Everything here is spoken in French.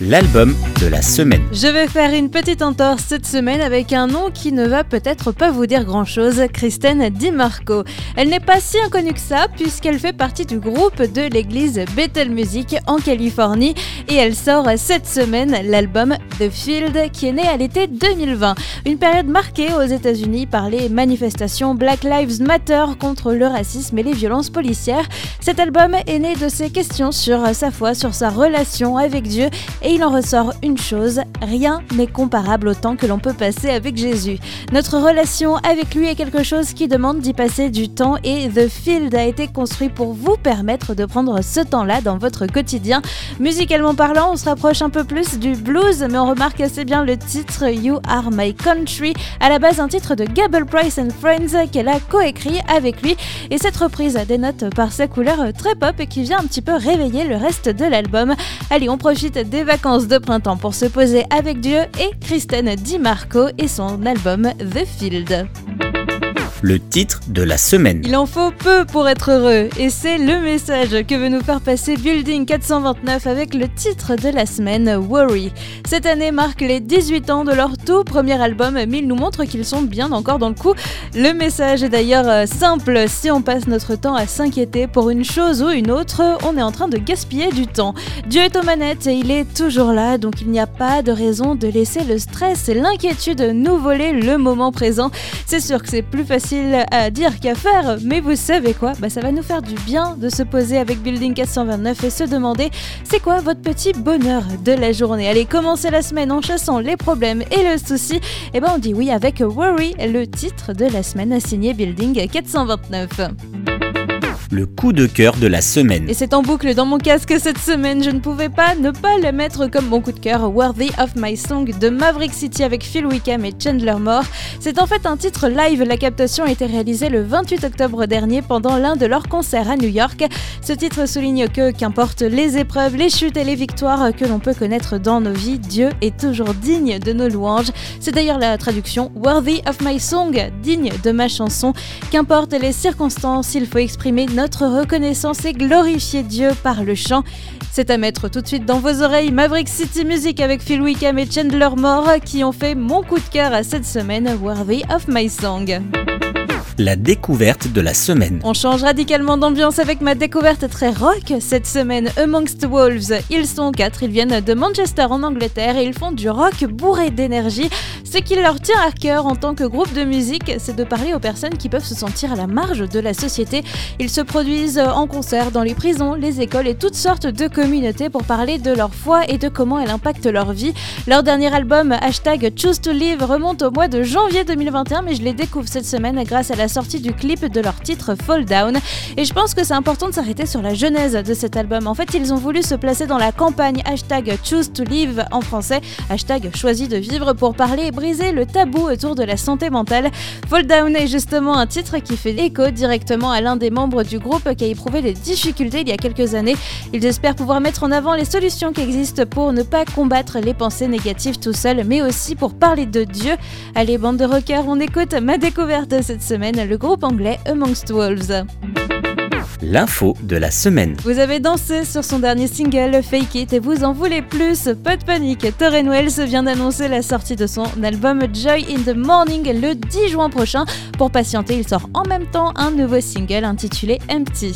l'album de la semaine. Je vais faire une petite entorse cette semaine avec un nom qui ne va peut-être pas vous dire grand-chose, Kristen DiMarco. Elle n'est pas si inconnue que ça puisqu'elle fait partie du groupe de l'église Bethel Music en Californie et elle sort cette semaine l'album The Field qui est né à l'été 2020. Une période marquée aux États-Unis par les manifestations Black Lives Matter contre le racisme et les violences policières. Cet album est né de ses questions sur sa foi, sur sa relation avec Dieu et il en ressort une chose, rien n'est comparable au temps que l'on peut passer avec Jésus. Notre relation avec lui est quelque chose qui demande d'y passer du temps et The Field a été construit pour vous permettre de prendre ce temps-là dans votre quotidien. Musicalement parlant, on se rapproche un peu plus du blues, mais on remarque assez bien le titre You Are My Country, à la base un titre de Gable Price and Friends qu'elle a coécrit avec lui. Et cette reprise dénote par sa couleur très pop et qui vient un petit peu réveiller le reste de l'album. Allez, on profite des vacances de printemps pour se poser avec Dieu et Kristen DiMarco et son album The Field le titre de la semaine. Il en faut peu pour être heureux et c'est le message que veut nous faire passer Building 429 avec le titre de la semaine Worry. Cette année marque les 18 ans de leur tout premier album mais ils nous montrent qu'ils sont bien encore dans le coup. Le message est d'ailleurs euh, simple, si on passe notre temps à s'inquiéter pour une chose ou une autre, on est en train de gaspiller du temps. Dieu est aux manettes et il est toujours là donc il n'y a pas de raison de laisser le stress et l'inquiétude nous voler le moment présent. C'est sûr que c'est plus facile à dire qu'à faire, mais vous savez quoi? Bah, Ça va nous faire du bien de se poser avec Building 429 et se demander c'est quoi votre petit bonheur de la journée? Allez, commencer la semaine en chassant les problèmes et le souci. Et eh ben on dit oui avec Worry, le titre de la semaine signé Building 429 le coup de cœur de la semaine. Et c'est en boucle dans mon casque cette semaine, je ne pouvais pas ne pas le mettre comme mon coup de cœur, Worthy of My Song de Maverick City avec Phil Wickham et Chandler Moore. C'est en fait un titre live, la captation a été réalisée le 28 octobre dernier pendant l'un de leurs concerts à New York. Ce titre souligne que, qu'importe les épreuves, les chutes et les victoires que l'on peut connaître dans nos vies, Dieu est toujours digne de nos louanges. C'est d'ailleurs la traduction Worthy of My Song, digne de ma chanson. Qu'importe les circonstances, il faut exprimer notre notre reconnaissance et glorifier Dieu par le chant. C'est à mettre tout de suite dans vos oreilles Maverick City Music avec Phil Wickham et Chandler Moore qui ont fait mon coup de cœur à cette semaine, Worthy of My Song la découverte de la semaine. On change radicalement d'ambiance avec ma découverte très rock cette semaine. Amongst Wolves, ils sont quatre, ils viennent de Manchester en Angleterre et ils font du rock bourré d'énergie. Ce qui leur tient à cœur en tant que groupe de musique, c'est de parler aux personnes qui peuvent se sentir à la marge de la société. Ils se produisent en concert dans les prisons, les écoles et toutes sortes de communautés pour parler de leur foi et de comment elle impacte leur vie. Leur dernier album, hashtag Choose to Live, remonte au mois de janvier 2021, mais je les découvre cette semaine grâce à la sortie du clip de leur titre Fall Down. Et je pense que c'est important de s'arrêter sur la genèse de cet album. En fait, ils ont voulu se placer dans la campagne hashtag Choose to Live en français, hashtag choisi de vivre pour parler et briser le tabou autour de la santé mentale. Fall Down est justement un titre qui fait écho directement à l'un des membres du groupe qui a éprouvé des difficultés il y a quelques années. Ils espèrent pouvoir mettre en avant les solutions qui existent pour ne pas combattre les pensées négatives tout seul, mais aussi pour parler de Dieu. Allez, bande de rockers, on écoute ma découverte cette semaine le groupe anglais Amongst Wolves. L'info de la semaine. Vous avez dansé sur son dernier single Fake It et vous en voulez plus. Pas de panique, Torren Wells vient d'annoncer la sortie de son album Joy in the Morning le 10 juin prochain. Pour patienter, il sort en même temps un nouveau single intitulé Empty.